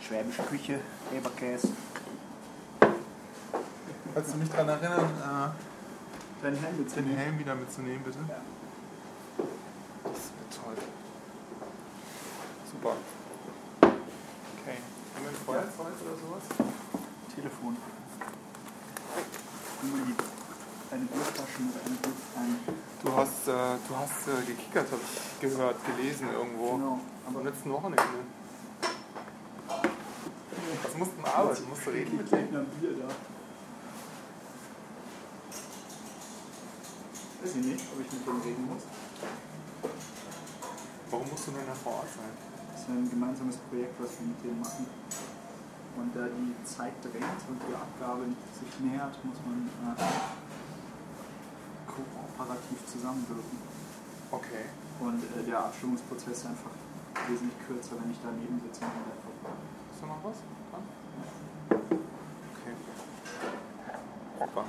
Schwäbische Küche, Leberkäse. Kannst du mich daran erinnern, äh, Deinen Helm den Helm wieder mitzunehmen, bitte? Ja. Das wird toll. Super. Okay. Haben wir ein Feuerzeug oder sowas? Telefon. Immer die, eine Bierflasche mit einem Bild ein. Du hast, äh, du hast äh, gekickert, habe ich gehört, gelesen irgendwo. Genau. Am letzten Wochenende. Musst du arbeiten? Musst du reden mit denen? einem Bier da. Weiß ich nicht, ob ich mit denen reden muss. Warum musst du denn da vor Ort sein? Das ist ein gemeinsames Projekt, was wir mit denen machen. Und da die Zeit drängt und die Abgabe sich nähert, muss man äh, kooperativ zusammenwirken. Okay. Und äh, der Abstimmungsprozess ist einfach wesentlich kürzer, wenn ich daneben sitze und Laptop. Hast du noch was? Super.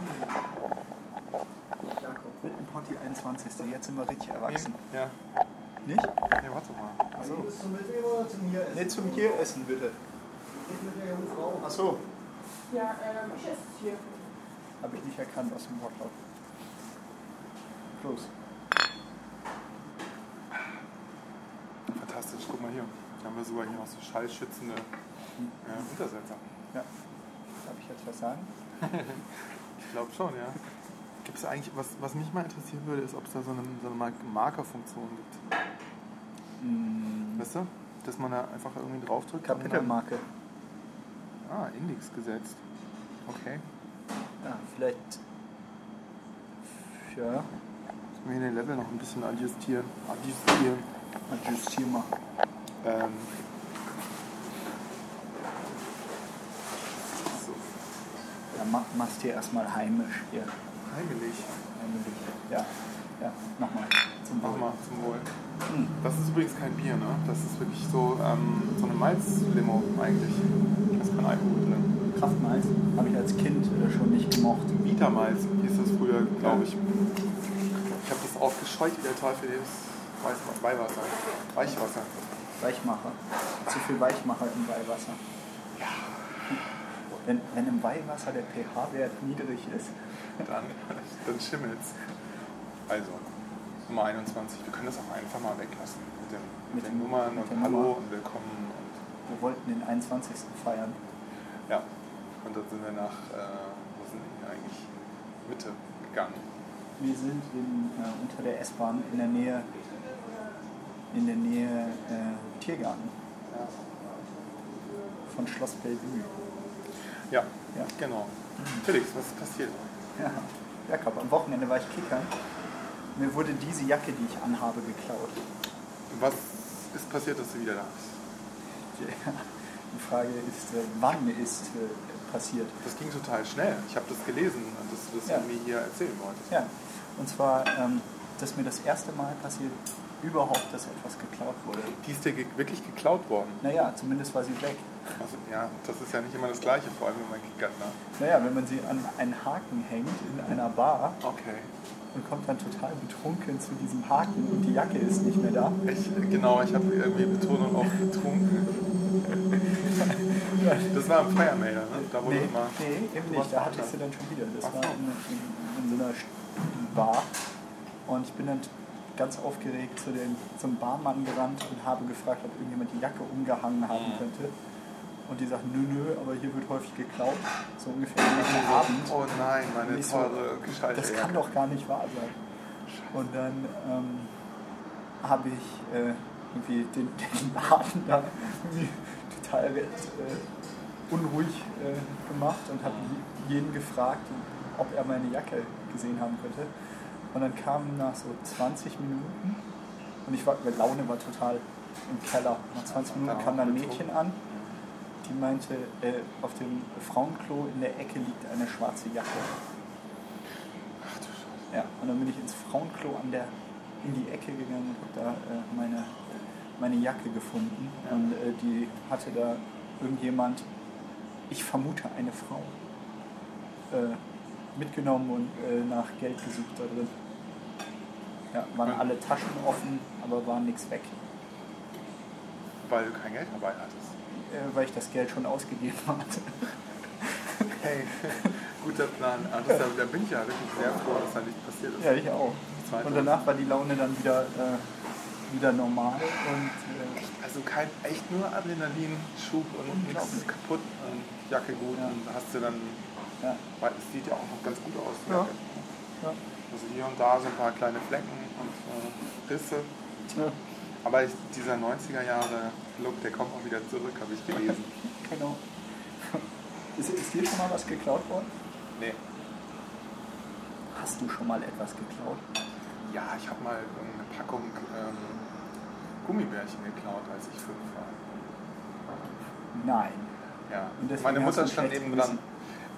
Jakob, Wittenparty 21. Jetzt sind wir richtig erwachsen. Ja. Nicht? Nee, warte mal. Achso. Bist du mit mir oder zum hier essen? Ne, zum hier essen bitte. Ich mit der jungen Frau. Achso, Ja, ähm, ich esse es hier. habe ich nicht erkannt aus dem Wortlaut. Los. Fantastisch, guck mal hier. Da haben wir sogar hier noch so schallschützende äh, Untersetzer. Darf ich jetzt was sagen? Ich glaube schon, ja. Gibt es eigentlich, was, was mich mal interessieren würde, ist, ob es da so eine, so eine Mar- Markerfunktion gibt. Hm, Weißt du? Dass man da einfach irgendwie draufdrückt. Kapitelmarke. Ah, Index gesetzt. Okay. Ja, vielleicht. Ja, Müssen wir hier den Level noch ein bisschen adjustieren. Adjustieren. adjustier mal. Ähm. Ja, mach, machst dir erstmal heimisch hier. heimelig. Heimlich. Ja, ja, mach mal. Zum Wohl. mal zum Wohl. Hm. Das ist übrigens kein Bier, ne? Das ist wirklich so, ähm, so eine Malzlimo eigentlich. Da ist kein Alkohol drin. Kraftmalz habe ich als Kind äh, schon nicht gemocht. Vitamalz hieß das früher, glaube ich. Ich habe das aufgescheut wie der Teufel, das Weihwasser. Weichwasser. Weichmacher. Zu viel Weichmacher im Weihwasser. Ja. Wenn, wenn im Weihwasser der pH-Wert niedrig ist, Dann, dann schimmelt's. Also, Nummer 21. Wir können das auch einfach mal weglassen. Mit, dem, mit, Mit den Nummern mit und Hallo Nummer. und Willkommen. Und, wir wollten den 21. feiern. ja. Und dann sind wir nach, äh, wo sind wir eigentlich? Mitte gegangen. Wir sind in, äh, unter der S-Bahn in der Nähe, in der Nähe äh, Tiergarten Ja. von Schloss Bellevue. Ja, Ja. genau. Felix, was ist passiert? Ja, Jakob, am Wochenende war ich kickern. Mir wurde diese Jacke, die ich anhabe, geklaut. Was ist passiert, dass du wieder da bist? Die Frage ist, äh, wann ist äh, passiert? Das ging total schnell. Ich habe das gelesen, dass du das Ja. irgendwie hier erzählen wolltest. Ja, und zwar, ähm, dass mir das erste Mal passiert, überhaupt, dass etwas geklaut wurde. Die ist dir wirklich geklaut worden. Naja, zumindest war sie weg. Also, ja, das ist ja nicht immer das Gleiche, vor allem wenn man. Ne? Naja, wenn man sie an einen Haken hängt in einer Bar Okay. und kommt dann total betrunken zu diesem Haken und die Jacke ist nicht mehr da. Ich, genau, ich habe irgendwie Betonung auf getrunken. Das war im Feiermelder, ne? Da wurde Nee, immer. nee, eben nicht. Da hatte ich sie dann schon wieder. Das Ach war so. in, in, in so einer Bar. Und ich bin dann ganz aufgeregt zu den, zum Barmann gerannt und habe gefragt, ob irgendjemand die Jacke umgehangen haben Mhm. Und die sagt, nö, nö, aber hier wird häufig geklaut. So ungefähr jeden Abend. Oh nein, meine so- teure gescheite Das kann doch gar nicht wahr sein. Und dann ähm, habe ich äh, irgendwie den, den Laden da total äh, unruhig äh, gemacht und habe jeden gefragt, ob er meine Jacke gesehen haben könnte. Und dann kam nach so 20 Minuten und ich war, meine Laune war total im Keller. Nach 20 Minuten kam dann ein Mädchen an, die meinte, äh, auf dem Frauenklo in der Ecke liegt eine schwarze Jacke. Ach du Scheiße. Ja, und dann bin ich ins Frauenklo an der, in die Ecke gegangen und habe da äh, meine, meine Jacke gefunden. Und äh, die hatte da irgendjemand, ich vermute eine Frau, äh, mitgenommen und äh, nach Geld gesucht da drin. Ja, waren Ja. alle Taschen offen, aber war nichts weg. weil du kein Geld dabei hattest. Äh, weil ich das Geld schon ausgegeben hatte. Hey, guter Plan. Ah, das, da, bin ich ja wirklich sehr froh, dass da nichts passiert ist. Ja, ich auch. Und danach war die Laune dann wieder, äh, wieder normal und äh, Also kein, echt nur Adrenalinschub und nichts kaputt und Jacke gut Ja. und hast du dann, ja, weil es sieht ja auch noch ganz gut aus. Ja. Jacke. ja. Also hier und da so ein paar kleine Flecken und äh, Risse. Aber ich, dieser 90er Jahre Look, der kommt auch wieder zurück, habe ich gelesen. genau. Ist, ist dir schon mal was geklaut worden? Nee. Hast du schon mal etwas geklaut? Ja, ich habe mal eine Packung ähm, Gummibärchen geklaut, als ich fünf war. Nein. Ja. Meine Mutter stand neben dran.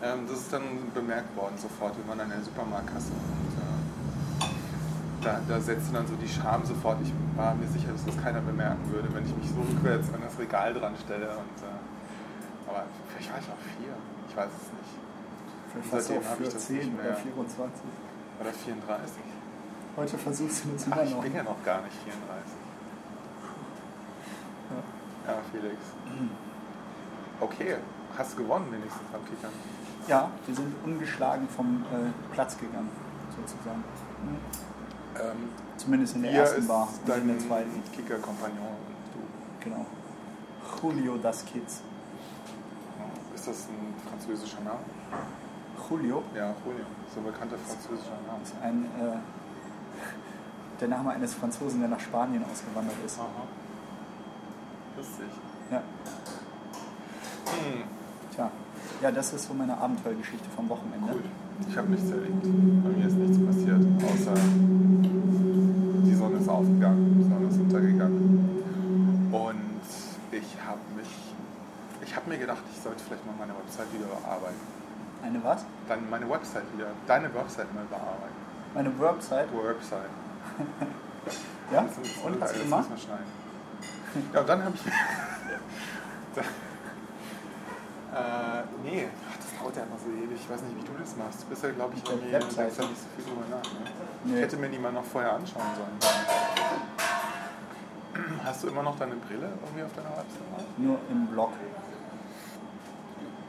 Ähm, das ist dann bemerkt worden sofort. Wir waren an der Supermarktkasse da, da setzte dann so die Scham sofort. Ich war mir sicher, dass das keiner bemerken würde, wenn ich mich so rückwärts an das Regal dran stelle. Und, äh, aber vielleicht war ich auch vier. Ich weiß es nicht. Vielleicht warst du seitdem auch ich für das 10 nicht oder mehr. 24. Oder 34. Heute versuchst du das Ach, immer ich noch. bin ja noch gar nicht 34. Ja, Felix. Okay, hast gewonnen wenigstens am Kickern. Ja, wir sind ungeschlagen vom äh, Platz gegangen, sozusagen. Mhm. Ähm, Zumindest in der ersten Bar und in der zweiten. Kicker-Kompagnon du. Genau. Julio das Kids. Ist das ein französischer Name? Julio Ja, Julio. So ein bekannter französischer Name. ist ein, äh, der Name eines Franzosen, der nach Spanien ausgewandert ist. Aha. Lustig. Ja. Ja, das ist so meine Abenteuergeschichte vom Wochenende. cool. Ich habe nichts erlebt. Bei mir ist nichts passiert, außer die Sonne ist aufgegangen, die Sonne ist untergegangen. Und ich habe mich, ich habe mir gedacht, ich sollte vielleicht mal meine Website wieder überarbeiten. Eine was? Dann meine Website wieder, deine Website mal überarbeiten. Meine Website. Website. Ja? Das Und das hast du gemacht? Ja, und dann habe ich. äh, nee, Ach, das dauert ja immer so ewig. Ich weiß nicht, wie du das machst. Du bist ja, glaube ich, irgendwie. Webseite. denkst nicht so viel drüber nach. Ne? Nee. Ich hätte mir die mal noch vorher anschauen sollen. Hast du immer noch deine Brille irgendwie auf deiner Website? Nur im Blog.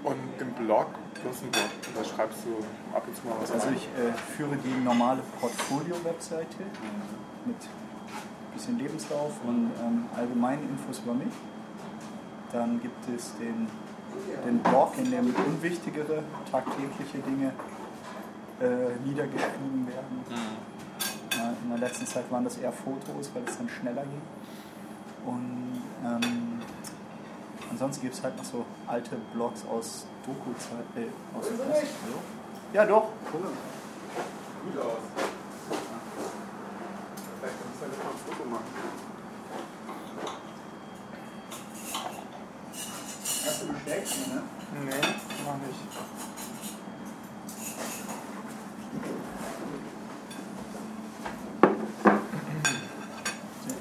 Und im Blog, du hast einen Blog, da schreibst du ab und zu mal was Also rein. ich äh, führe die normale Portfolio-Webseite mit bisschen Lebenslauf und ähm, allgemeinen Infos über mich. Dann gibt es den, den Blog, in dem unwichtigere tagtägliche Dinge äh, niedergeschrieben werden. Ja, in der letzten Zeit waren das eher Fotos, weil es dann schneller ging. Und ähm, ansonsten gibt es halt noch so alte Blogs aus Doku-Zeit. Äh, aus? Ja, doch. Gut aus. Vielleicht kannst du ja mal ein Foto machen. Hast du bestellt, ne? Nee, noch nicht.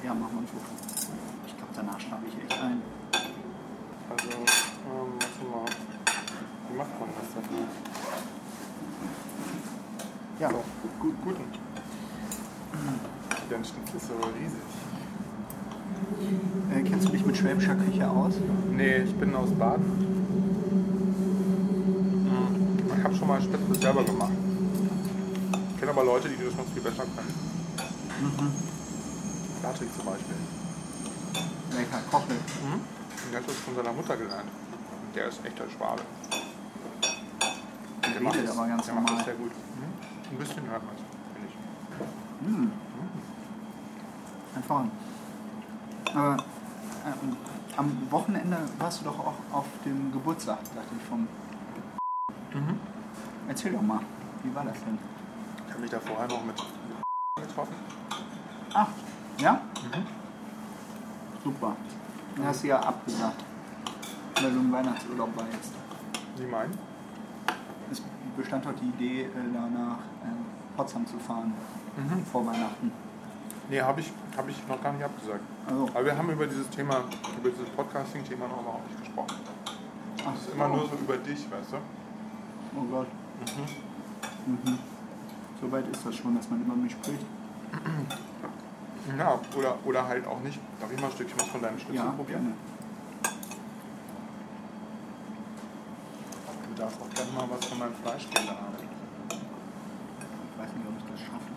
Ja, machen wir ein Foto. Ich glaube, danach schlafe ich echt ein. Also, ähm, warte mal. Wie macht man das denn? Ja, So, gut, guten. Dein Schnitzel ist aber riesig. äh, kennst du dich mit schwäbischer Küche aus? Nee, ich bin aus Baden. Schon mal Spätzle selber gemacht. Ich kenne aber Leute, die das noch viel besser können. Patrick zum Beispiel. Lecker, Kochel. Mhm. Der hat das von seiner Mutter gelernt. Und der ist echter Schwabe. Der macht redet das- aber ganz der macht normal. das sehr gut. Mhm. Ein bisschen hört man es, finde ich. Mmh. Hervorragend. Aber ähm, am Wochenende warst du doch auch auf dem Geburtstag, dachte ich, vom. Erzähl doch mal, wie war das denn? Ich habe mich da vorher noch mit getroffen. Ah, ja? Mhm. Super. Dann hast du ja abgesagt, weil du im Weihnachtsurlaub war jetzt. Sie meinen? Es bestand doch die Idee, äh, da nach ähm, Potsdam zu fahren Mhm. vor Weihnachten. Nee, habe ich, hab ich noch gar nicht abgesagt. Also, Aber wir haben über dieses Thema, über dieses Podcasting-Thema noch überhaupt nicht gesprochen. ach, Das ist immer nur so über dich, weißt du? Oh Gott. Mhm. So weit ist das schon, dass man über mich spricht. Ja, oder, oder halt auch nicht. Darf ich mal ein Stückchen was von deinem Schnitzel Ja, probieren? gerne. Du darfst auch gerne mal was von meinem Fleischkäse haben. Ich weiß nicht, ob ich das schaffe.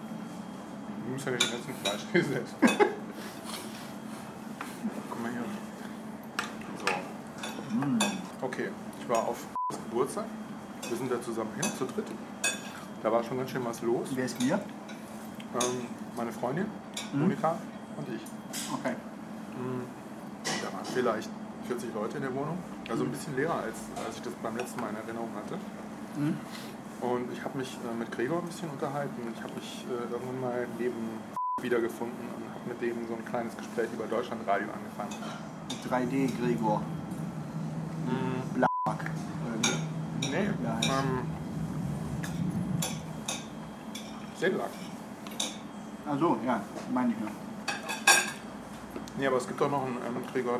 Du musst ja den ganzen Fleischkäse essen. Guck mal hier. So. Mm. Okay, ich war auf Geburtstag. Wir sind da zusammen hin, zu dritt. Da war schon ganz schön was los. Wer ist wir? Ähm, meine Freundin, Mhm. Monika und ich. Okay. Mhm. Da waren vielleicht 40 Leute in der Wohnung. Also ein bisschen leerer, als, als ich das beim letzten Mal in Erinnerung hatte. Mhm. Und ich habe mich äh, mit Gregor ein bisschen unterhalten. Ich habe mich äh, irgendwann mal neben wiedergefunden und habe mit dem so ein kleines Gespräch über Deutschlandradio angefangen. 3D Gregor. Nee, ähm, Sedlak. Achso, ja, meine ich ja. Nee, aber es gibt auch noch einen ähm, Gregor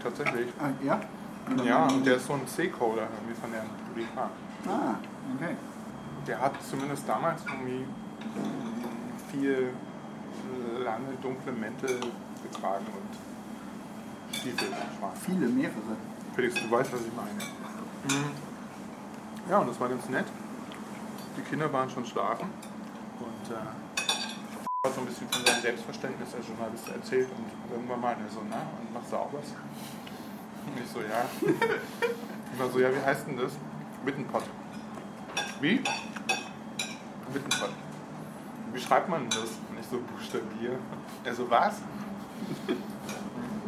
tatsächlich. Ah, ja? Ja, und der ist so ein C-Coder irgendwie von der UDK. Ah, okay. Der hat zumindest damals irgendwie viel lange dunkle Mäntel getragen und Stiefel. Viele, mehrere. Felix, du weißt, was ich meine. Mhm. Ja, und das war ganz nett. Die Kinder waren schon schlafen und äh, hat so ein bisschen von seinem Selbstverständnis als Journalist erzählt und irgendwann mal er so, na, und machst du auch was? Und ich so, ja. Ich war so, ja, wie heißt denn das? Wittenpott. Wie? Wittenpott. Wie schreibt man das? Und ich so, buchstabier. Er so, was?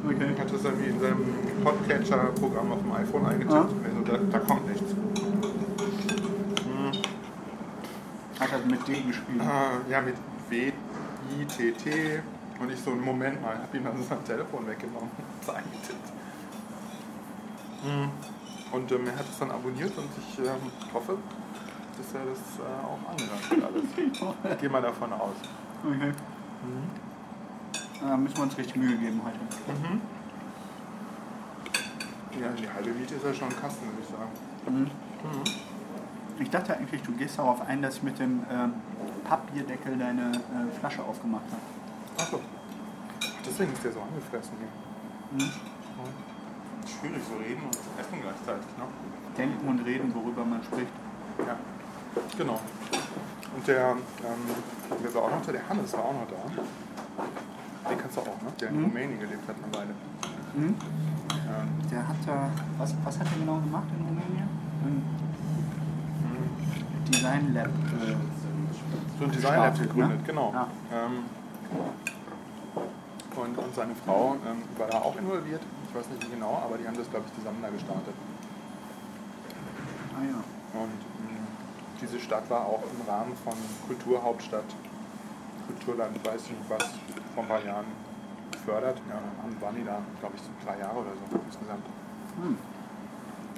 Okay. hat das irgendwie in seinem Podcatcher-Programm auf dem iPhone eingetippt. Ja. Also da, da kommt nichts. Hm, Hat er mit D gespielt. äh, ja, mit W, I, T, T. Und ich so, Moment mal, hab ihm dann sein Telefon weggenommen und es eingetippt. Hm. Und ähm, er hat es dann abonniert und ich ähm, hoffe, dass er das äh, auch angehört hat alles. Ich gehe mal davon aus. Okay. Mhm. Da müssen wir uns richtig Mühe geben heute. Mhm. Ja, die halbe Miete ist ja schon ein Kasten, würde ich sagen. Mhm. Ich dachte eigentlich, du gehst darauf ein, dass ich mit dem ähm, Papierdeckel deine äh, Flasche aufgemacht habe. Achso. Deswegen ist der so angefressen hier. Mhm. Schwierig so reden und essen gleichzeitig, ne? Denken und reden, worüber man spricht. Ja. Genau. Und der, ähm, wer war auch noch da? Der Hannes war auch noch da. Den kannst du auch, ne? Der in Mhm. Rumänien gelebt hat eine Weile. Mhm. Ähm, Der hat da, was, was hat er genau gemacht in Rumänien? Mhm. Design Lab. Äh, so ein Design Lab gegründet, ne? genau. Ja. Ähm, und, und seine Frau ähm, war da auch involviert. Ich weiß nicht wie genau, aber die haben das, glaube ich, zusammen da gestartet. ah ja. Und mh, diese Stadt war auch im Rahmen von Kulturhauptstadt, Kulturland, weiß ich nicht was, vor ein paar Jahren gefördert. Ja, waren die da, glaube ich, so drei Jahre oder so insgesamt. Hm.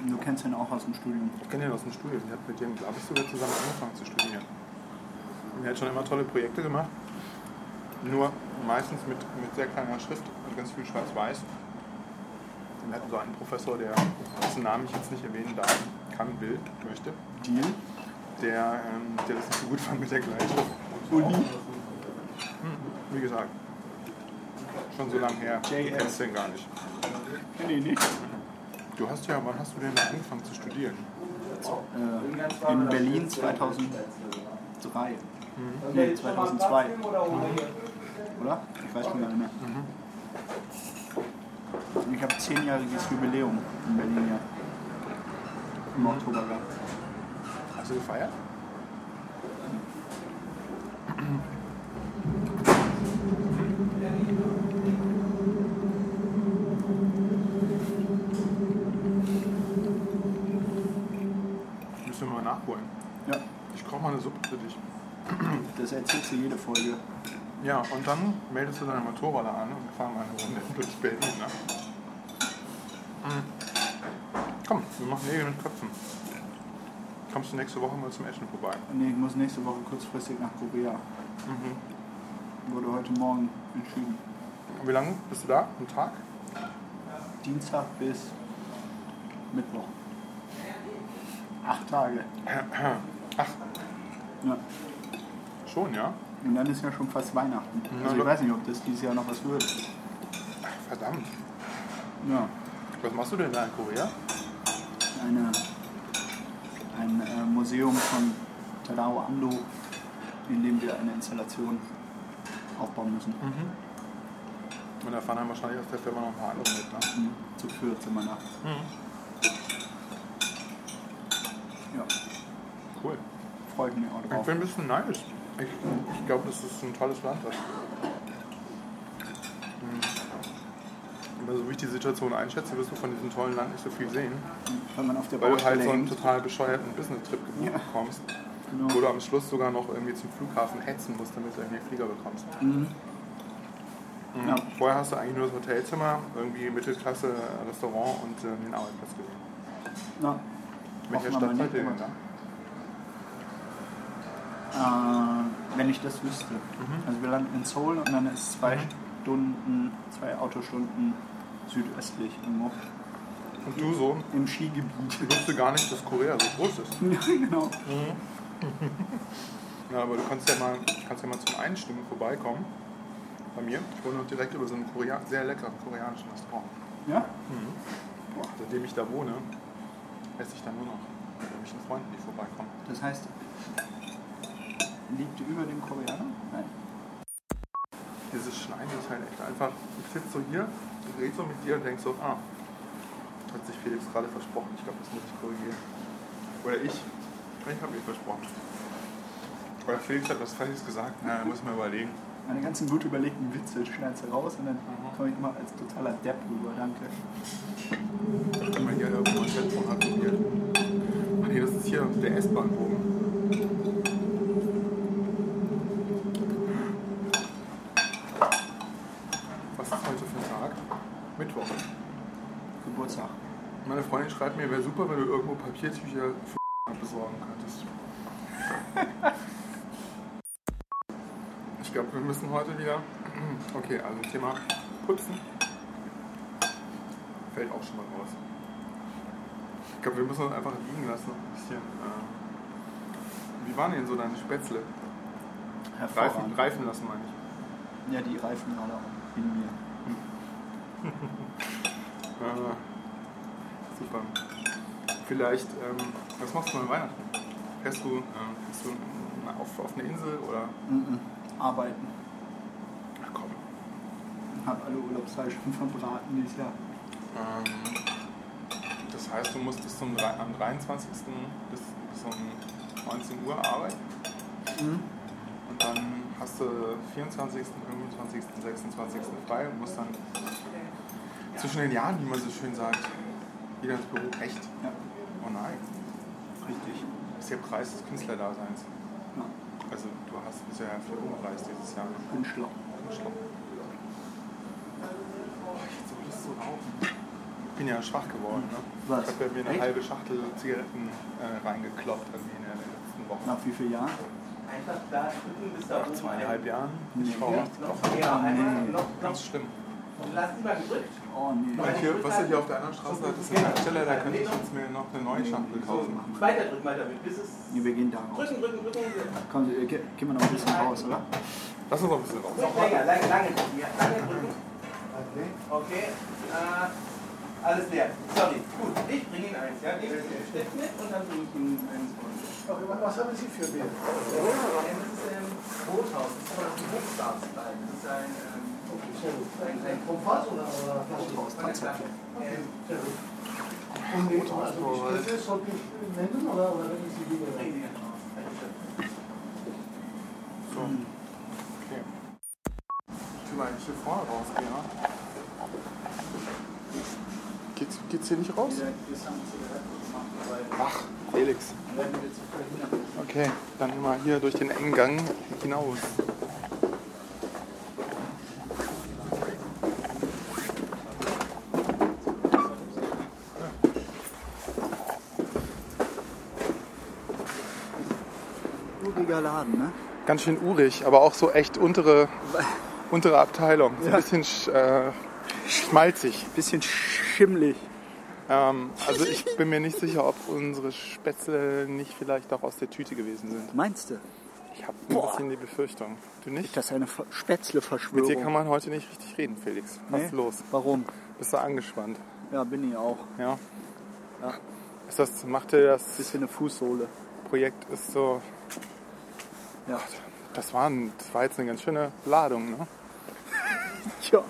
Du kennst ihn auch aus dem Studium. Ich kenne den aus dem Studium. Die hat mit dem, glaube ich, sogar zusammen angefangen zu studieren. Und er hat schon immer tolle Projekte gemacht. Nur meistens mit, mit sehr kleiner Schrift und ganz viel Schwarz-Weiß. Wir hatten so einen Professor, der, dessen Namen ich jetzt nicht erwähnen darf, kann, will, möchte, Deal? der, ähm, der das nicht so gut fand mit der Gleichschrift. Uli? Hm, wie gesagt, schon so lange her. Du JS. kennst den gar nicht. Nee, nicht. Du hast ja, wann hast du denn angefangen zu studieren? Äh, in Berlin 2003. Nee, 2002. Oder? Ich weiß schon gar nicht mehr. Ich habe zehnjähriges Jubiläum in Berlin, ja. Im Oktober gehabt. Hast du gefeiert? Nachholen. Ja, Ich koche mal eine Suppe für dich. das erzählst du jede Folge. Ja, und dann meldest du deinen Motorroller an und wir fahren mal eine Runde durch Berlin. Ne? Mhm. Komm, wir machen Nägel mit Köpfen. Kommst du nächste Woche mal zum Essen vorbei? Nee, ich muss nächste Woche kurzfristig nach Korea. Mhm. Wurde heute Morgen entschieden. Und wie lange bist du da? Ein Tag? Dienstag bis Mittwoch. Acht Tage. Ach, Ja. schon, ja? Und dann ist ja schon fast Weihnachten. Also ich weiß nicht, ob das dieses Jahr noch was wird. Verdammt. Ja, Was machst du denn da in Korea? eine, ein äh, Museum von Tadao Ando, in dem wir eine Installation aufbauen müssen. Und da fahren dann wahrscheinlich aus der Firma noch ein paar andere mit, ne? Mhm. Zu viert sind wir da. Ja, Cool. freue ich auch Ich bin ein bisschen neidisch. Ich, ich glaube, das ist ein tolles Land. Hm. Aber so wie ich die Situation einschätze, wirst du von diesem tollen Land nicht so viel sehen. Wenn man auf der Weil du halt so einen total bescheuerten Business-Trip gebucht Ja. bekommst. Genau. Wo du am Schluss sogar noch irgendwie zum Flughafen hetzen musst, damit du irgendwie einen Flieger bekommst. Mhm. Mhm. Ja. Vorher hast du eigentlich nur das Hotelzimmer, irgendwie Mittelklasse, Restaurant und äh, den Arbeitsplatz gesehen. Ja. Welcher Stadt seid ihr denn da? Äh, wenn ich das wüsste. Mhm. Also wir landen in Seoul und dann ist zwei Stunden, zwei Autostunden südöstlich irgendwo Und du so, im Skigebiet. ich wusste gar nicht, dass Korea so groß ist. ja, genau. Ja, aber du kannst ja mal, kannst ja mal zum Einstimmen vorbeikommen. Bei mir. Ich wohne noch direkt über so einem Korea sehr leckeren koreanischen Restaurant. Ja? Boah, seitdem ich da wohne, esse ich da nur noch mit irgendwelchen Freunden, die vorbeikommen. Das heißt, liegt über dem Koreaner? Nein. Dieses Schneiden ist halt echt einfach. Ich sitze so hier, ich rede so mit dir und denk so, ah, hat sich Felix gerade versprochen. Ich glaube, das muss ich korrigieren. Oder ich. Ich habe mir versprochen. Oder Felix hat was Falsches gesagt. Na, da muss ich überlegen. Meine ganzen gut überlegten Witze schneidest du raus und dann komme ich immer als totaler Depp rüber. Danke. Wenn man hier irgendwo ein Telefon hat probiert. Ach nee, das ist hier der S-Bahn-Bogen. Was ist heute für ein Tag? Mittwoch. Geburtstag. Meine Freundin schreibt mir, wäre super, wenn du irgendwo Papiertücher für besorgen könntest. Ich glaube, wir müssen heute wieder. Okay, also Thema Putzen fällt auch schon mal raus. Ich glaube, wir müssen uns einfach liegen lassen. Ein bisschen. Äh, wie waren denn so deine Spätzle? Reifen, reifen lassen, meine ich. Ja, die reifen gerade auch in mir. Ah, super. Vielleicht, ähm, was machst du an Weihnachten? Fährst du, ähm, fährst du auf, auf eine Insel oder? Mhm. Arbeiten. Ach komm. Hab alle Urlaubstage schon verbraten dieses Jahr. Ähm, das heißt, du musst bis zum, am 23. bis, bis um 19 Uhr arbeiten Mhm. und dann hast du 24., 25., 26. frei und musst dann zwischen den Jahren, wie man so schön sagt, wieder ins Büro. Echt? Ja, Oh nein. richtig. Das ist der Preis des Künstlerdaseins. Ja, Also du hast bisher viel umgereist dieses Jahr. Schlimm. Oh, ich so rauchen. Bin ja schwach geworden. Ne? Was? Ich habe ja mir eine Echt? halbe Schachtel Zigaretten äh, reingekloppt irgendwie in den letzten Wochen. Nach wie vielen Jahren? Einfach da drücken, bis da Nach zweieinhalb Jahren. Nee. Ich rauche Noch einfach noch, noch. ganz schlimm. Lass die mal gedrückt. Oh nee. Hier, was ihr hier auf der anderen Straße hat, ist ein Hersteller, da könnte ich jetzt mir noch eine neue Schachtel kaufen. Weiter drücken, weiter drücken, bis es. Nee, wir gehen da raus. Drücken, drücken, drücken. Komm, äh, ge- gehen wir noch ein bisschen raus, oder? Lass uns noch ein bisschen raus. Länger, lange, lange drücken. Ja, lange drücken. Okay. Äh, alles leer. Sorry. Gut, ich bringe Ihnen eins. Ja, nehmen Sie den Stift mit und dann bringe ich Ihnen eins von. Okay, was haben Sie für Bier? Das ist ähm, Rothaus. Das ist ein Hochstabsteil. Das ist ein. Ich will eigentlich hier vorne rausgehen, ne? Geht's, geht's hier nicht raus? Ach, Felix. Okay, dann immer hier durch den engen Gang hinaus. Uriger Laden, ne? Ganz schön urig, aber auch so echt untere, untere Abteilung. So ein Ja. bisschen sch- äh, schmalzig. Bisschen schimmlig. Ähm, also ich bin mir nicht sicher, ob unsere Spätzle nicht vielleicht auch aus der Tüte gewesen sind. Meinst du? Ich habe ein bisschen die Befürchtung. Du nicht? Das ist eine Ver- Spätzle-Verschwörung. Mit dir kann man heute nicht richtig reden, Felix. Was Nee? ist los? Warum? Bist du angespannt? Ja, bin ich auch. Ja? Ja. Ist das, macht dir das Bisschen eine Fußsohle. Projekt ist so. Ja. Das war, ein, das war jetzt eine ganz schöne Ladung, ne? Tja,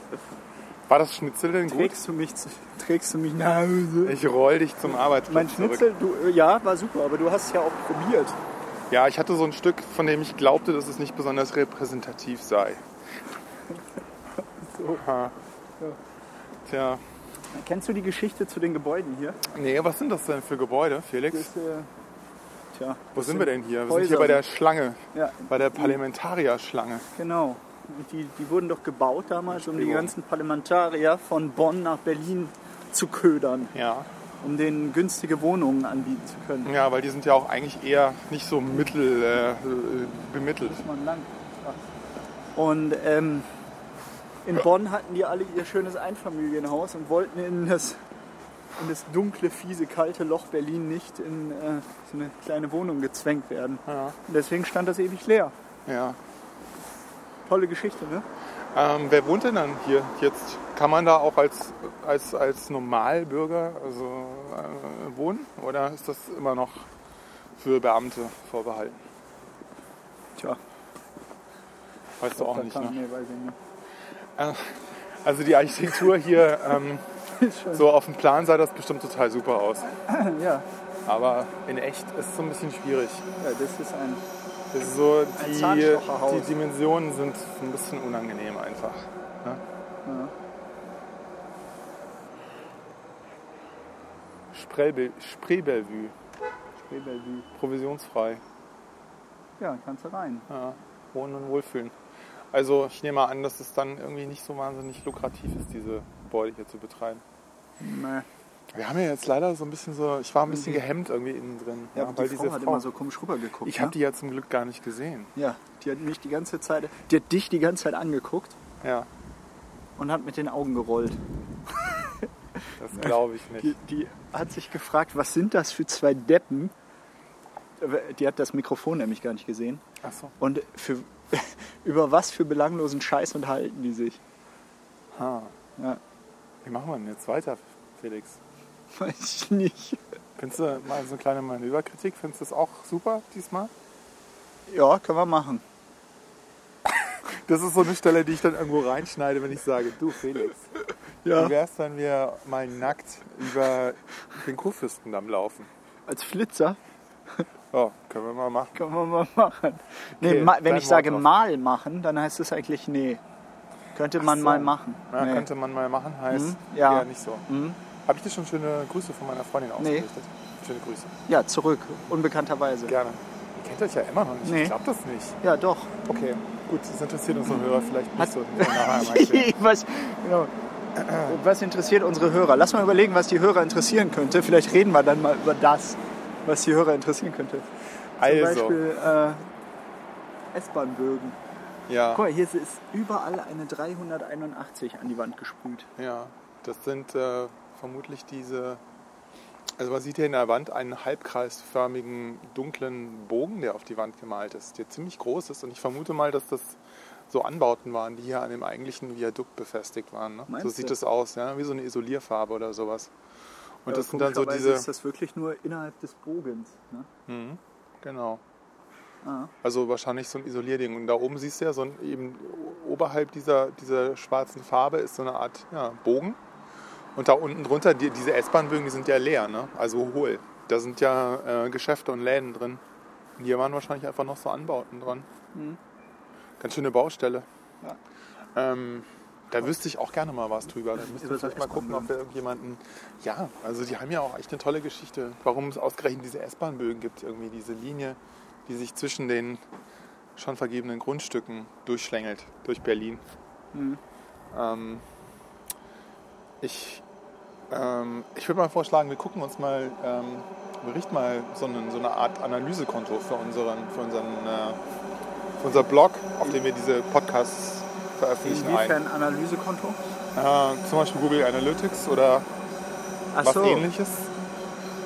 War das Schnitzel denn gut? trägst du mich, zu- trägst du mich nach Hause? Ich roll dich zum Arbeitsplatz Mein zurück. Schnitzel, du, äh, ja, war super, aber du hast es ja auch probiert. Ja, ich hatte so ein Stück, von dem ich glaubte, dass es nicht besonders repräsentativ sei. So. Ha. Tja, Kennst du die Geschichte zu den Gebäuden hier? nee, was sind das denn für Gebäude, Felix? Das, äh, tja, Wo sind wir denn hier? Wir sind hier bei der Schlange, Ja, bei der Parlamentarierschlange. genau. Die, die wurden doch gebaut damals, um die ganzen Parlamentarier von Bonn nach Berlin zu ködern, Ja. um denen günstige Wohnungen anbieten zu können. ja, weil die sind ja auch eigentlich eher nicht so mittel äh, bemittelt. Muss man lang. Und ähm, in Bonn hatten die alle ihr schönes Einfamilienhaus und wollten in das, in das dunkle, fiese, kalte Loch Berlin nicht in äh, so eine kleine Wohnung gezwängt werden. Ja. Und deswegen stand das ewig leer. ja. Tolle Geschichte, ne? Ähm, wer wohnt denn dann hier jetzt? Kann man da auch als, als, als Normalbürger also, äh, wohnen? Oder ist das immer noch für Beamte vorbehalten? Tja, Weißt du auch nicht, kann- ne? nee, weiß ich nicht. Äh, Also die Architektur hier, ähm, so auf dem Plan sah das bestimmt total super aus. Ja, Aber in echt ist es so ein bisschen schwierig. ja, das ist ein. Das ist so, Ein die, Dimensionen sind ein bisschen unangenehm einfach. Ne? Ja. Spreebellevue, Spreebellevue. provisionsfrei. Ja, kannst du rein. Ja, wohnen und wohlfühlen. Also ich nehme mal an, dass es dann irgendwie nicht so wahnsinnig lukrativ ist, diese Gebäude hier zu betreiben. Nee. Wir haben ja jetzt leider so ein bisschen so, ich war ein bisschen gehemmt irgendwie innen drin. Ja, aber die Frau hat immer so komisch rübergeguckt. ich ne? habe die ja zum Glück gar nicht gesehen. Ja, die hat mich die ganze Zeit, die hat dich die ganze Zeit angeguckt Ja, und hat mit den Augen gerollt. das glaube ich nicht. Die, die hat sich gefragt, was sind das für zwei Deppen? Die hat das Mikrofon nämlich gar nicht gesehen. Ach so. Und für, über was für belanglosen Scheiß unterhalten die sich? Ha. Ja, Wie machen wir denn jetzt weiter, Felix? weiß ich nicht. Findest du mal so eine kleine Manöverkritik? Findest du das auch super diesmal? Ja, können wir machen. Das ist so eine Stelle, die ich dann irgendwo reinschneide, wenn ich sage, du Felix, Ja. wie wär's, wenn wir mal nackt über den Kurfürstendamm laufen? Als Flitzer Ja, können wir mal machen. können wir mal machen. Nee, Okay, ma, wenn ich sage drauf. mal machen, dann heißt es eigentlich nee. Könnte man so. mal machen. Ja, nee. Könnte man mal machen, heißt Mhm, ja. eher nicht so. Mhm. Habe ich dir schon schöne Grüße von meiner Freundin ausgerichtet? Schöne Grüße. Ja, zurück. Unbekannterweise. Gerne. Ihr kennt euch ja immer noch nicht. Nee. Ich glaube das nicht. Ja, doch. Okay, gut, das interessiert unsere Hörer vielleicht Hat- nicht so. Mal erklären. was, genau. was interessiert unsere Hörer? Lass mal überlegen, was die Hörer interessieren könnte. Vielleicht reden wir dann mal über das, was die Hörer interessieren könnte. Zum Also, Beispiel äh, S-Bahn-Bögen. ja, Guck mal, hier ist überall eine 381 an die Wand gesprüht. ja, das sind äh, vermutlich diese. Also man sieht hier in der Wand einen halbkreisförmigen dunklen Bogen, der auf die Wand gemalt ist, der ziemlich groß ist. Und ich vermute mal, dass das so Anbauten waren, die hier an dem eigentlichen Viadukt befestigt waren. Ne? So sieht es aus, ja? wie so eine Isolierfarbe oder sowas. Und Ja, das sind dann so diese. ist das wirklich nur innerhalb des Bogens. Ne? Mhm, genau. Ah. Also wahrscheinlich so ein Isolierding. Und da oben siehst du ja so ein, eben oberhalb dieser, dieser schwarzen Farbe ist so eine Art ja, Bogen. Und da unten drunter, die, diese S-Bahn-Bögen, die sind ja leer, ne? also hohl. Da sind ja äh, Geschäfte und Läden drin. Und hier waren wahrscheinlich einfach noch so Anbauten dran. Mhm. Ganz schöne Baustelle. Ja. Ähm, da wüsste ich auch gerne mal was drüber. Da so vielleicht mal gucken, ob wir irgendjemanden. Ja, also die haben ja auch echt eine tolle Geschichte. Warum es ausgerechnet diese S-Bahn-Bögen gibt, irgendwie diese Linie, die sich zwischen den schon vergebenen Grundstücken durchschlängelt durch Berlin. Mhm. Ähm, ich ähm, ich würde mal vorschlagen, wir gucken uns mal, ähm, wir richten mal so, einen, so eine Art Analysekonto für unseren, für unseren äh, für unser Blog, auf dem wir diese Podcasts veröffentlichen, ein. Inwiefern Analysekonto? Äh, zum Beispiel Google Analytics oder Ach was so. ähnliches.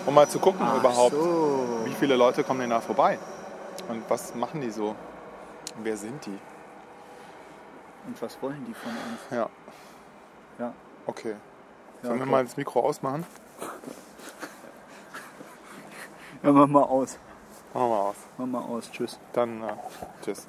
Um mal zu gucken Ach überhaupt, so. wie viele Leute kommen denn da vorbei. Und was machen die so? Wer sind die? Und was wollen die von uns? Ja, Ja. Okay. Ja, Sollen wir okay. mal das Mikro ausmachen? Ja, mach mal aus. Machen wir aus. Mach mal aus. Tschüss. Dann, äh, tschüss.